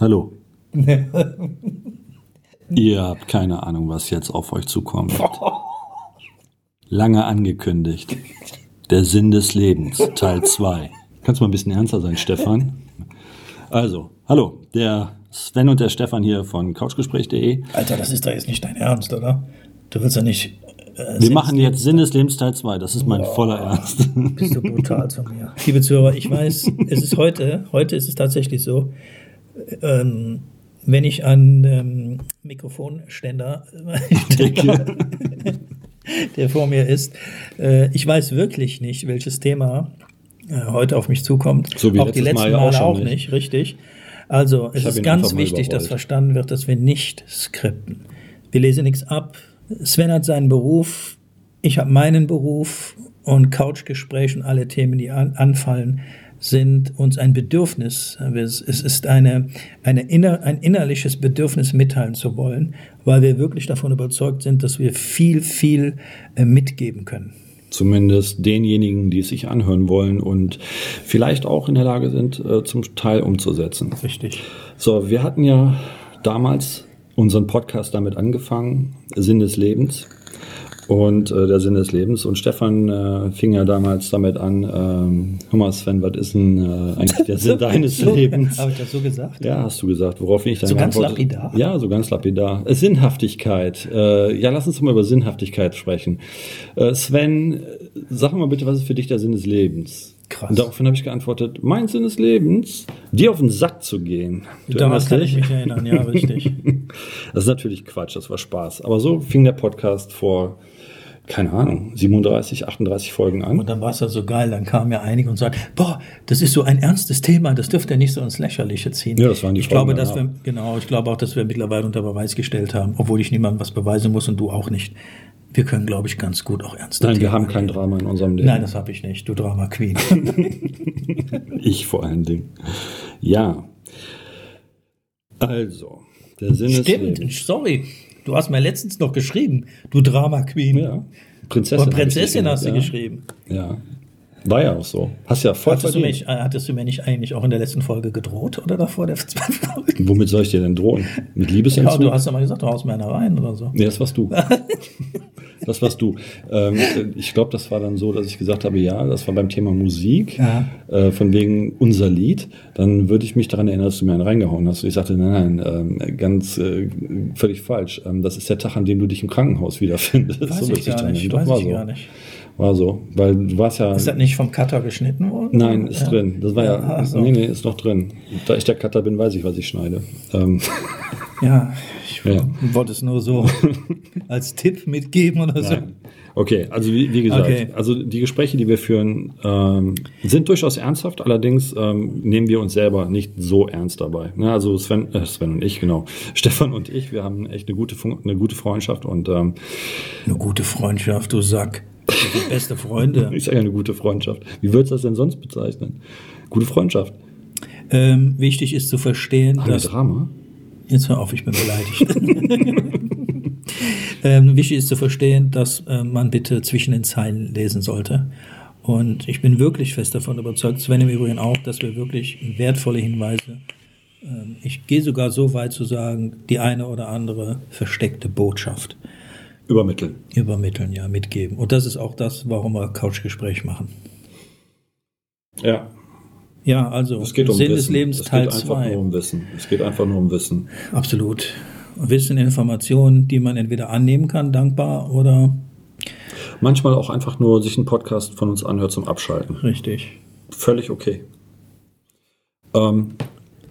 Hallo. Ihr habt keine Ahnung, was jetzt auf euch zukommt. Lange angekündigt. Der Sinn des Lebens, Teil 2. Kannst du mal ein bisschen ernster sein, Stefan? Also, hallo, der Sven und der Stefan hier von couchgespräch.de. Alter, das ist doch jetzt nicht dein Ernst, oder? Du willst ja nicht. Äh, Wir machen jetzt Sinn des Lebens Teil 2. Das ist mein Boah, voller Ernst. Bist du brutal zu mir. Liebe Zuhörer, ich weiß, es ist heute, heute ist es tatsächlich so, ähm, wenn ich an ähm, Mikrofonständer denke, der vor mir ist, äh, ich weiß wirklich nicht, welches Thema äh, heute auf mich zukommt. So wie auch die letzten Mal Male auch, auch nicht. nicht, richtig. Also es ist ganz wichtig, dass verstanden wird, dass wir nicht skripten. Wir lesen nichts ab. Sven hat seinen Beruf, ich habe meinen Beruf und Couchgespräch und alle Themen, die an, anfallen, sind uns ein Bedürfnis. Es ist eine, eine inner, ein innerliches Bedürfnis mitteilen zu wollen, weil wir wirklich davon überzeugt sind, dass wir viel, viel äh, mitgeben können. Zumindest denjenigen, die es sich anhören wollen und vielleicht auch in der Lage sind, äh, zum Teil umzusetzen. Richtig. So, wir hatten ja damals unseren Podcast damit angefangen, Sinn des Lebens und äh, der Sinn des Lebens. Und Stefan äh, fing ja damals damit an, ähm, hör mal Sven, was ist denn äh, eigentlich der Sinn deines so, Lebens? Habe ich das so gesagt? Ja, hast du gesagt. Worauf ich dann So ganz lapidar? Ja, so ganz lapidar. Äh, Sinnhaftigkeit. Äh, ja, lass uns mal über Sinnhaftigkeit sprechen. Äh, Sven, sag mal bitte, was ist für dich der Sinn des Lebens? Krass. Und daraufhin habe ich geantwortet, mein Sinn des Lebens, dir auf den Sack zu gehen. Du Damals kann ich mich erinnern, ja, richtig. das ist natürlich Quatsch, das war Spaß. Aber so fing der Podcast vor keine Ahnung, 37, 38 Folgen an. Und dann war es ja so geil, dann kamen ja einige und sagten, boah, das ist so ein ernstes Thema, das dürfte nicht so ins Lächerliche ziehen. Ja, das waren die Ich Folgen glaube, dass wir, genau, ich glaube auch, dass wir mittlerweile unter Beweis gestellt haben, obwohl ich niemandem was beweisen muss und du auch nicht. Wir können, glaube ich, ganz gut auch ernst Nein, wir haben kein Drama in unserem Leben. Nein, das habe ich nicht, du Drama Queen. ich vor allen Dingen. Ja. Also, der Sinn Stimmt, ist. sorry. Du hast mir letztens noch geschrieben, du Drama Queen. Ja. Prinzessin. Und Prinzessin hast du ja. geschrieben. Ja. War ja auch so. Hast ja voll hattest du, mich, äh, hattest du mir nicht eigentlich auch in der letzten Folge gedroht oder davor der zwei Folgen? Womit soll ich dir denn drohen? Mit Liebesentzug? Ja, du hast ja mal gesagt, du haust mir einer rein oder so. Nee, das warst du. das warst du. Ähm, ich glaube, das war dann so, dass ich gesagt habe, ja, das war beim Thema Musik, ja. äh, von wegen unser Lied. Dann würde ich mich daran erinnern, dass du mir einen reingehauen hast. Und ich sagte, nein, nein, ähm, ganz äh, völlig falsch. Ähm, das ist der Tag, an dem du dich im Krankenhaus wiederfindest. Weiß so ich gar nicht. Doch, weiß ich so. gar nicht. War so, weil du warst ja. Ist das nicht vom Cutter geschnitten worden? Nein, ist ja. drin. Das war ja. Ja, ach so. Nee, nee, ist noch drin. Da ich der Cutter bin, weiß ich, was ich schneide. Ähm, Ja, ich Ja. wollte es nur so als Tipp mitgeben oder so. Nein. Okay, also wie, wie gesagt, Okay. also die Gespräche, die wir führen, ähm, sind durchaus ernsthaft, allerdings ähm, nehmen wir uns selber nicht so ernst dabei. Ne, also Sven, äh, Sven und ich, genau, Stefan und ich, wir haben echt eine gute, Fun- eine gute Freundschaft und ähm, Eine gute Freundschaft, du Sack. Sind beste Freunde. ich sage ja eine gute Freundschaft. Wie würdest du das denn sonst bezeichnen? Gute Freundschaft. ähm, wichtig ist zu verstehen, wir dass Drama? Jetzt hör auf, ich bin beleidigt. ähm, wichtig ist zu verstehen, dass äh, man bitte zwischen den Zeilen lesen sollte. Und ich bin wirklich fest davon überzeugt, Sven im Übrigen auch, dass wir wirklich wertvolle Hinweise, ähm, ich gehe sogar so weit zu sagen, die eine oder andere versteckte Botschaft Übermitteln. übermitteln, ja, mitgeben. Und das ist auch das, warum wir Couchgespräch machen. Ja, Ja, also es geht um Sinn Wissen. des Lebens es Teil geht einfach 2. nur um Wissen. Es geht einfach nur um Wissen. Absolut. Wissen, Informationen, die man entweder annehmen kann, dankbar oder Manchmal auch einfach nur sich einen Podcast von uns anhört zum Abschalten. richtig. Völlig okay. Ähm,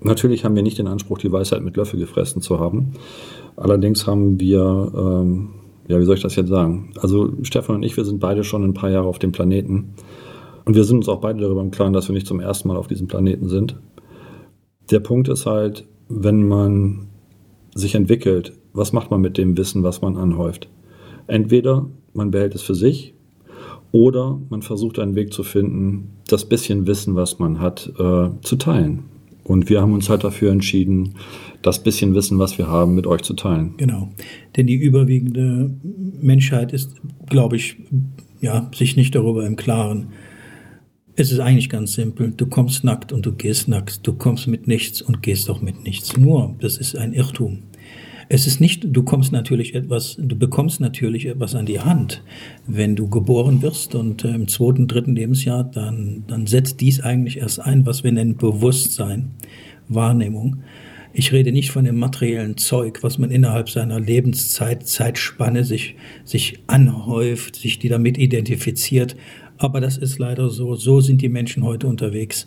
natürlich haben wir nicht den Anspruch, die Weisheit mit Löffel gefressen zu haben. Allerdings haben wir, ähm, ja, wie soll ich das jetzt sagen? Also Stefan und ich, wir sind beide schon ein paar Jahre auf dem Planeten. Und wir sind uns auch beide darüber im Klaren, dass wir nicht zum ersten Mal auf diesem Planeten sind. Der Punkt ist halt, wenn man sich entwickelt, was macht man mit dem Wissen, was man anhäuft? Entweder man behält es für sich oder man versucht einen Weg zu finden, das bisschen Wissen, was man hat, äh, zu teilen. Und wir haben uns halt dafür entschieden, das bisschen Wissen, was wir haben, mit euch zu teilen. Genau. Denn die überwiegende Menschheit ist, glaube ich, ja, sich nicht darüber im Klaren, Es ist eigentlich ganz simpel. Du kommst nackt und du gehst nackt. Du kommst mit nichts und gehst auch mit nichts. Nur, das ist ein Irrtum. Es ist nicht, du kommst natürlich etwas, du bekommst natürlich etwas an die Hand. Wenn du geboren wirst und äh, im zweiten, dritten Lebensjahr, dann, dann setzt dies eigentlich erst ein, was wir nennen Bewusstsein, Wahrnehmung. Ich rede nicht von dem materiellen Zeug, was man innerhalb seiner Lebenszeit, Zeitspanne sich, sich anhäuft, sich die damit identifiziert. Aber das ist leider so. So sind die Menschen heute unterwegs.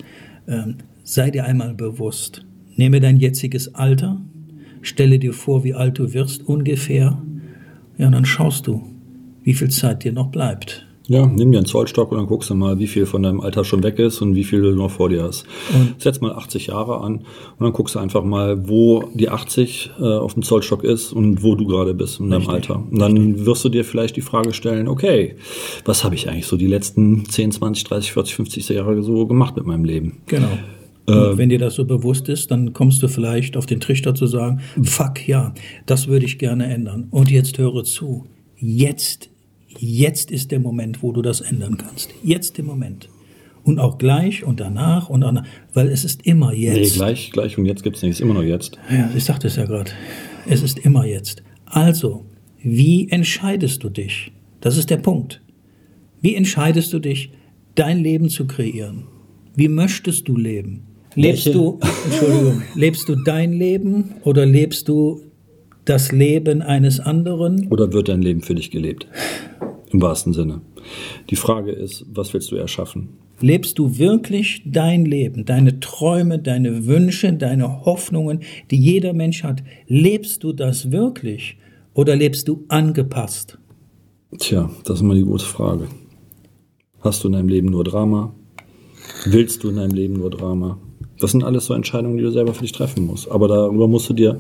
Ähm, sei dir einmal bewusst. Nehme dein jetziges Alter, stelle dir vor, wie alt du wirst ungefähr. Ja, und dann schaust du, wie viel Zeit dir noch bleibt. Ja, nimm dir einen Zollstock und dann guckst du mal, wie viel von deinem Alter schon weg ist und wie viel du noch vor dir hast. Und Setz mal 80 Jahre an und dann guckst du einfach mal, wo die 80 äh, auf dem Zollstock ist und wo du gerade bist in deinem Alter. Und dann richtig. wirst du dir vielleicht die Frage stellen, okay, was habe ich eigentlich so die letzten 10, 20, 30, 40, 50 Jahre so gemacht mit meinem Leben? Genau. Und äh, wenn dir das so bewusst ist, dann kommst du vielleicht auf den Trichter zu sagen, fuck ja, das würde ich gerne ändern. Und jetzt höre zu. Jetzt Jetzt ist der Moment, wo du das ändern kannst. Jetzt der Moment. Und auch gleich und danach und danach, weil es ist immer jetzt. Nee, gleich, gleich und jetzt gibt es nicht, es ist immer nur jetzt. Ja, ich sagte es ja gerade. Es ist immer jetzt. Also, wie entscheidest du dich? Das ist der Punkt. Wie entscheidest du dich, dein Leben zu kreieren? Wie möchtest du leben? Lebst Welche? du, Entschuldigung, lebst du dein Leben oder lebst du das Leben eines anderen? Oder wird dein Leben für dich gelebt? Im wahrsten Sinne. Die Frage ist, was willst du erschaffen? Lebst du wirklich dein Leben, deine Träume, deine Wünsche, deine Hoffnungen, die jeder Mensch hat? Lebst du das wirklich oder lebst du angepasst? Tja, das ist mal die gute Frage. Hast du in deinem Leben nur Drama? Willst du in deinem Leben nur Drama? Das sind alles so Entscheidungen, die du selber für dich treffen musst. Aber darüber musst du dir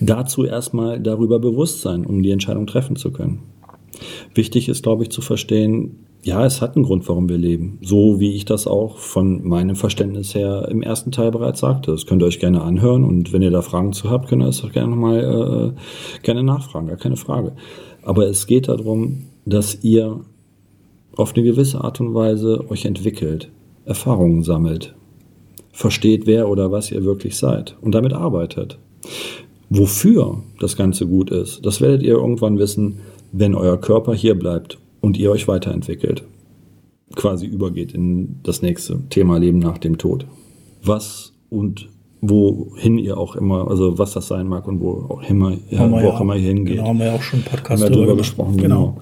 dazu erstmal darüber bewusst sein, um die Entscheidung treffen zu können. Wichtig ist, glaube ich, zu verstehen, ja, es hat einen Grund, warum wir leben. So wie ich das auch von meinem Verständnis her im ersten Teil bereits sagte. Das könnt ihr euch gerne anhören und wenn ihr da Fragen zu habt, könnt ihr das auch gerne nochmal äh, gerne nachfragen, gar keine Frage. Aber es geht darum, dass ihr auf eine gewisse Art und Weise euch entwickelt, Erfahrungen sammelt, versteht, wer oder was ihr wirklich seid und damit arbeitet. Wofür das Ganze gut ist, das werdet ihr irgendwann wissen, wenn euer Körper hier bleibt und ihr euch weiterentwickelt. Quasi übergeht in das nächste Thema Leben nach dem Tod. Was und wohin ihr auch immer, also was das sein mag und wo auch immer, ja, wo auch immer ihr hingeht. Genau, haben wir ja auch schon einen Podcast haben wir darüber gesprochen. Genau.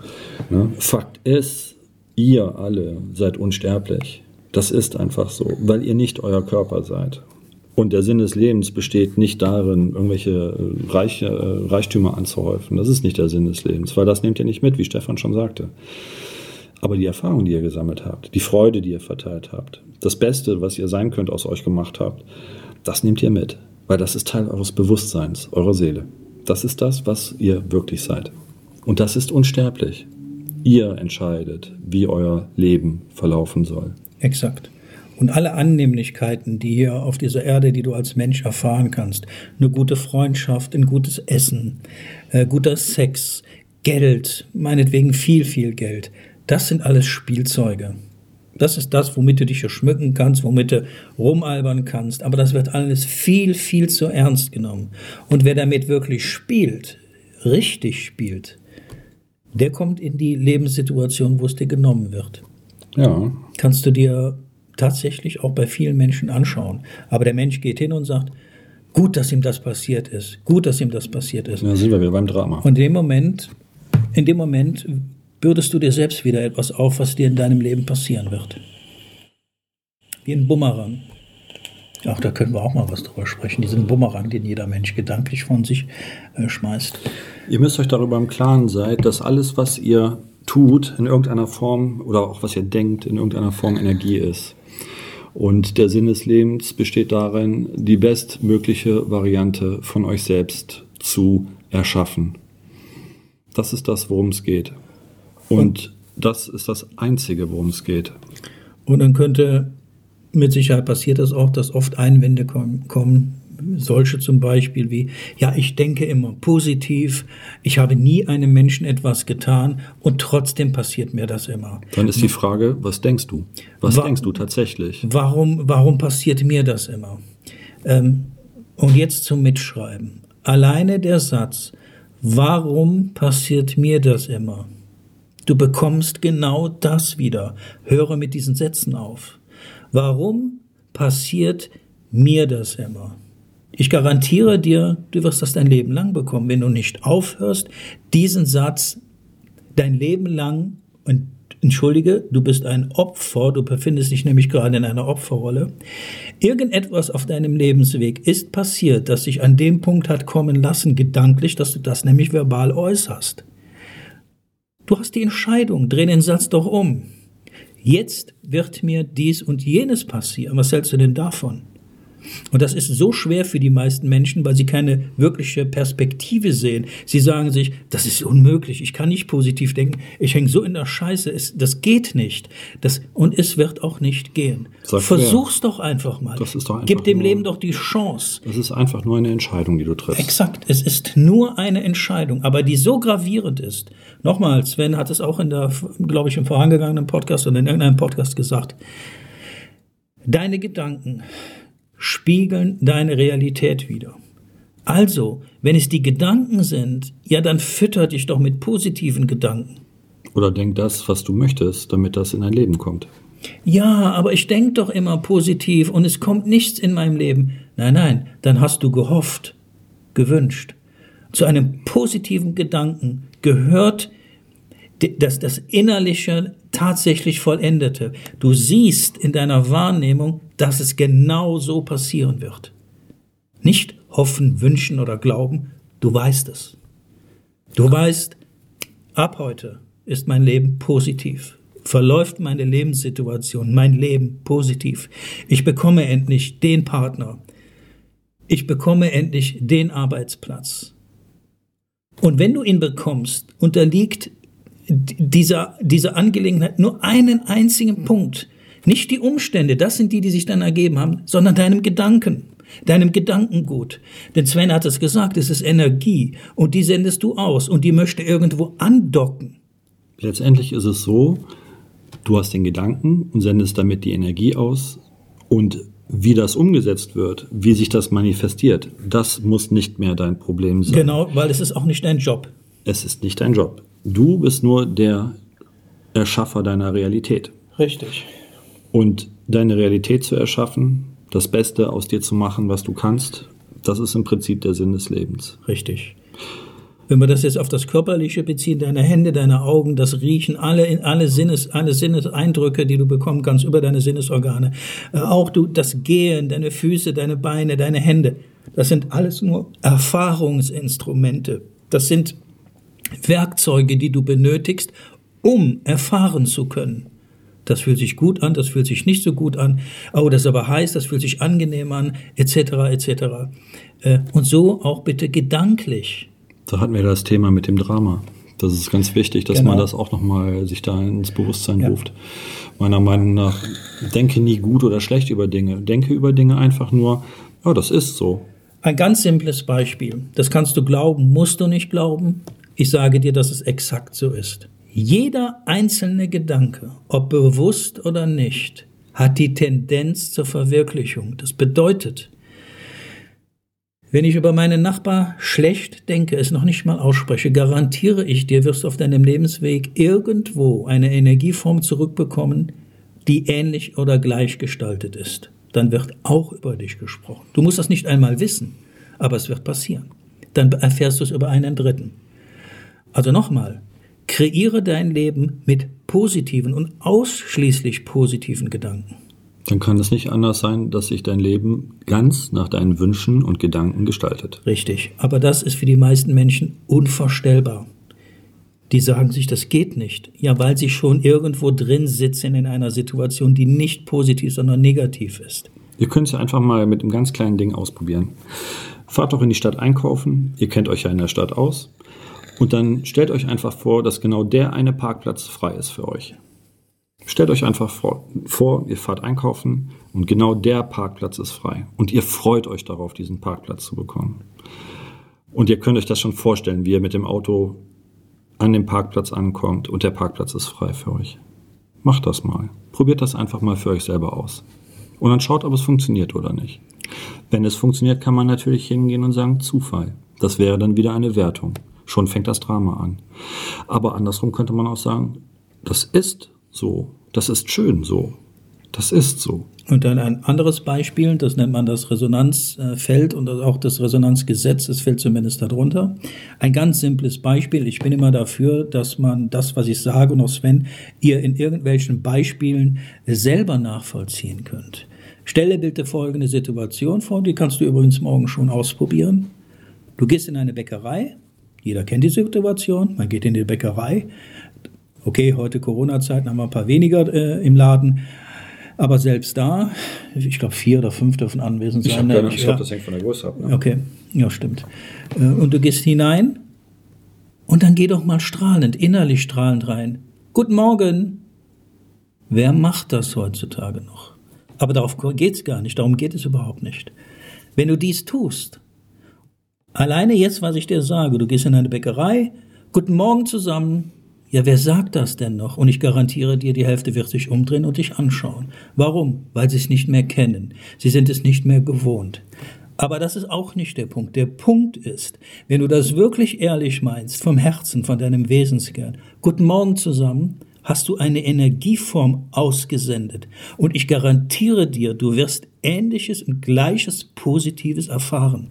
genau. Ja, Fakt ist, ihr alle seid unsterblich. Das ist einfach so, weil ihr nicht euer Körper seid. Und der Sinn des Lebens besteht nicht darin, irgendwelche äh, Reiche, äh, Reichtümer anzuhäufen. Das ist nicht der Sinn des Lebens, weil das nehmt ihr nicht mit, wie Stefan schon sagte. Aber die Erfahrung, die ihr gesammelt habt, die Freude, die ihr verteilt habt, das Beste, was ihr sein könnt, aus euch gemacht habt, das nehmt ihr mit, weil das ist Teil eures Bewusstseins, eurer Seele. Das ist das, was ihr wirklich seid. Und das ist unsterblich. Ihr entscheidet, wie euer Leben verlaufen soll. Exakt. Und alle Annehmlichkeiten, die hier auf dieser Erde, die du als Mensch erfahren kannst, eine gute Freundschaft, ein gutes Essen, äh, guter Sex, Geld, meinetwegen viel, viel Geld, das sind alles Spielzeuge. Das ist das, womit du dich hier schmücken kannst, womit du rumalbern kannst. Aber das wird alles viel, viel zu ernst genommen. Und wer damit wirklich spielt, richtig spielt, der kommt in die Lebenssituation, wo es dir genommen wird. Ja. Kannst du dir tatsächlich auch bei vielen Menschen anschauen. Aber der Mensch geht hin und sagt, gut, dass ihm das passiert ist, gut, dass ihm das passiert ist. Ja, sind wir wieder beim Drama. Und in dem Moment, in dem Moment bürdest du dir selbst wieder etwas auf, was dir in deinem Leben passieren wird. Wie ein Bumerang. Ach, da können wir auch mal was drüber sprechen. Diesen Bumerang, den jeder Mensch gedanklich von sich äh, schmeißt. Ihr müsst euch darüber im Klaren sein, dass alles, was ihr tut, in irgendeiner Form oder auch was ihr denkt, in irgendeiner Form Energie ist. Und der Sinn des Lebens besteht darin, die bestmögliche Variante von euch selbst zu erschaffen. Das ist das, worum es geht. Und, das ist das Einzige, worum es geht. Und dann könnte mit Sicherheit passiert das auch, dass oft Einwände kommen, solche zum Beispiel wie, ja, ich denke immer positiv, ich habe nie einem Menschen etwas getan und trotzdem passiert mir das immer. Dann ist die Frage, was denkst du? Was Wa denkst du tatsächlich? Warum, warum passiert mir das immer? Ähm, und jetzt zum Mitschreiben. Alleine der Satz, warum passiert mir das immer? Du bekommst genau das wieder. Höre mit diesen Sätzen auf. Warum passiert mir das immer? Ich garantiere dir, du wirst das dein Leben lang bekommen, wenn du nicht aufhörst, diesen Satz dein Leben lang und entschuldige, du bist ein Opfer, du befindest dich nämlich gerade in einer Opferrolle. Irgendetwas auf deinem Lebensweg ist passiert, das sich an dem Punkt hat kommen lassen, gedanklich, dass du das nämlich verbal äußerst. Du hast die Entscheidung, dreh den Satz doch um. Jetzt wird mir dies und jenes passieren. Was hältst du denn davon? Und das ist so schwer für die meisten Menschen, weil sie keine wirkliche Perspektive sehen. Sie sagen sich, das ist unmöglich, ich kann nicht positiv denken, ich hänge so in der Scheiße, es, das geht nicht. Das, und es wird auch nicht gehen. Sag Versuch's doch einfach mal. Das ist doch einfach Gib dem nur, Leben doch die Chance. Das ist einfach nur eine Entscheidung, die du triffst. Exakt, es ist nur eine Entscheidung, aber die so gravierend ist. Nochmal, Sven hat es auch in der, glaube ich, im vorangegangenen Podcast oder in irgendeinem Podcast gesagt. Deine Gedanken spiegeln deine Realität wieder. Also, wenn es die Gedanken sind, ja, dann fütter dich doch mit positiven Gedanken. Oder denk das, was du möchtest, damit das in dein Leben kommt. Ja, aber ich denke doch immer positiv und es kommt nichts in meinem Leben. Nein, nein, dann hast du gehofft, gewünscht. Zu einem positiven Gedanken gehört das, das Innerliche tatsächlich vollendete. Du siehst in deiner Wahrnehmung, dass es genau so passieren wird. Nicht hoffen, wünschen oder glauben, du weißt es. Du weißt, ab heute ist mein Leben positiv. Verläuft meine Lebenssituation, mein Leben positiv. Ich bekomme endlich den Partner. Ich bekomme endlich den Arbeitsplatz. Und wenn du ihn bekommst, unterliegt dieser, diese Angelegenheit nur einen einzigen Punkt. Nicht die Umstände, das sind die, die sich dann ergeben haben, sondern deinem Gedanken, deinem Gedankengut. Denn Sven hat es gesagt, es ist Energie und die sendest du aus und die möchte irgendwo andocken. Letztendlich ist es so, du hast den Gedanken und sendest damit die Energie aus und wie das umgesetzt wird, wie sich das manifestiert, das muss nicht mehr dein Problem sein. Genau, weil es ist auch nicht dein Job. Es ist nicht dein Job. Du bist nur der Erschaffer deiner Realität. Richtig. Und deine Realität zu erschaffen, das Beste aus dir zu machen, was du kannst, das ist im Prinzip der Sinn des Lebens. Richtig. Wenn wir das jetzt auf das Körperliche beziehen, deine Hände, deine Augen, das Riechen, alle, alle, Sinnes, alle Sinneseindrücke, die du bekommen kannst über deine Sinnesorgane, äh, auch du, das Gehen, deine Füße, deine Beine, deine Hände, das sind alles nur Erfahrungsinstrumente. Das sind Werkzeuge, die du benötigst, um erfahren zu können. Das fühlt sich gut an, das fühlt sich nicht so gut an. Oh, das ist aber heiß, das fühlt sich angenehm an, etc., etc. Äh, und so auch bitte gedanklich. Da hatten wir das Thema mit dem Drama. Das ist ganz wichtig, dass genau. man das auch nochmal sich da ins Bewusstsein ja. ruft. Meiner Meinung nach, denke nie gut oder schlecht über Dinge. Denke über Dinge einfach nur, oh, das ist so. Ein ganz simples Beispiel. Das kannst du glauben, musst du nicht glauben. Ich sage dir, dass es exakt so ist. Jeder einzelne Gedanke, ob bewusst oder nicht, hat die Tendenz zur Verwirklichung. Das bedeutet, wenn ich über meinen Nachbar schlecht denke, es noch nicht mal ausspreche, garantiere ich dir, wirst du auf deinem Lebensweg irgendwo eine Energieform zurückbekommen, die ähnlich oder gleich gestaltet ist. Dann wird auch über dich gesprochen. Du musst das nicht einmal wissen, aber es wird passieren. Dann erfährst du es über einen Dritten. Also nochmal, kreiere dein Leben mit positiven und ausschließlich positiven Gedanken. Dann kann es nicht anders sein, dass sich dein Leben ganz nach deinen Wünschen und Gedanken gestaltet. Richtig, aber das ist für die meisten Menschen unvorstellbar. Die sagen sich, das geht nicht. Ja, weil sie schon irgendwo drin sitzen in einer Situation, die nicht positiv, sondern negativ ist. Ihr könnt es ja einfach mal mit einem ganz kleinen Ding ausprobieren. Fahrt doch in die Stadt einkaufen. Ihr kennt euch ja in der Stadt aus. Und dann stellt euch einfach vor, dass genau der eine Parkplatz frei ist für euch. Stellt euch einfach vor, vor, ihr fahrt einkaufen und genau der Parkplatz ist frei. Und ihr freut euch darauf, diesen Parkplatz zu bekommen. Und ihr könnt euch das schon vorstellen, wie ihr mit dem Auto an dem Parkplatz ankommt und der Parkplatz ist frei für euch. Macht das mal. Probiert das einfach mal für euch selber aus. Und dann schaut, ob es funktioniert oder nicht. Wenn es funktioniert, kann man natürlich hingehen und sagen Zufall. Das wäre dann wieder eine Wertung. Schon fängt das Drama an. Aber andersrum könnte man auch sagen, das ist so. Das ist schön so. Das ist so. Und dann ein anderes Beispiel, das nennt man das Resonanzfeld und auch das Resonanzgesetz, das fällt zumindest darunter. Ein ganz simples Beispiel. Ich bin immer dafür, dass man das, was ich sage und auch Sven, ihr in irgendwelchen Beispielen selber nachvollziehen könnt. Stelle bitte folgende Situation vor, die kannst du übrigens morgen schon ausprobieren. Du gehst in eine Bäckerei, jeder kennt die Situation, man geht in die Bäckerei. Okay, heute Corona-Zeiten haben wir ein paar weniger äh, im Laden, aber selbst da, ich glaube, vier oder fünf dürfen anwesend sein. Ne? Ich, ich glaube, das hängt von der Größe ab. Ne? Okay, ja, stimmt. Äh, und du gehst hinein und dann geh doch mal strahlend, innerlich strahlend rein. Guten Morgen. Wer macht das heutzutage noch? Aber darauf geht es gar nicht, darum geht es überhaupt nicht. Wenn du dies tust, alleine jetzt, was ich dir sage, du gehst in eine Bäckerei, guten Morgen zusammen, ja, wer sagt das denn noch? Und ich garantiere dir, die Hälfte wird sich umdrehen und dich anschauen. Warum? Weil sie es nicht mehr kennen. Sie sind es nicht mehr gewohnt. Aber das ist auch nicht der Punkt. Der Punkt ist, wenn du das wirklich ehrlich meinst, vom Herzen, von deinem Wesenskern, guten Morgen zusammen, hast du eine Energieform ausgesendet. Und ich garantiere dir, du wirst Ähnliches und Gleiches Positives erfahren.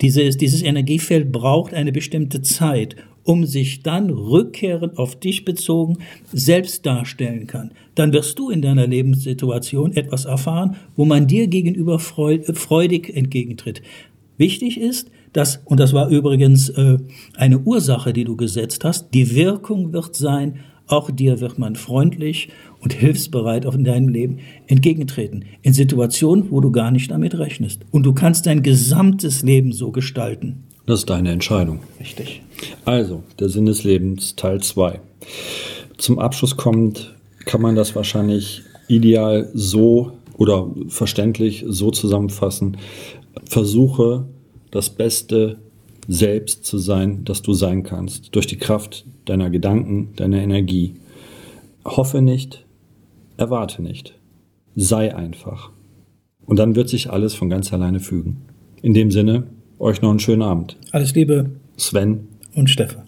Dieses, dieses Energiefeld braucht eine bestimmte Zeit um sich dann rückkehrend auf dich bezogen selbst darstellen kann. Dann wirst du in deiner Lebenssituation etwas erfahren, wo man dir gegenüber freudig entgegentritt. Wichtig ist, dass, und das war übrigens äh, eine Ursache, die du gesetzt hast, die Wirkung wird sein, auch dir wird man freundlich und hilfsbereit auch in deinem Leben entgegentreten. In Situationen, wo du gar nicht damit rechnest. Und du kannst dein gesamtes Leben so gestalten. Das ist deine Entscheidung. Richtig. Also, der Sinn des Lebens, Teil 2. Zum Abschluss kommt, kann man das wahrscheinlich ideal so oder verständlich so zusammenfassen. Versuche das Beste selbst zu sein, das du sein kannst, durch die Kraft deiner Gedanken, deiner Energie. Hoffe nicht, erwarte nicht. Sei einfach. Und dann wird sich alles von ganz alleine fügen. In dem Sinne, euch noch einen schönen Abend. Alles Liebe. Sven. Und Stefan.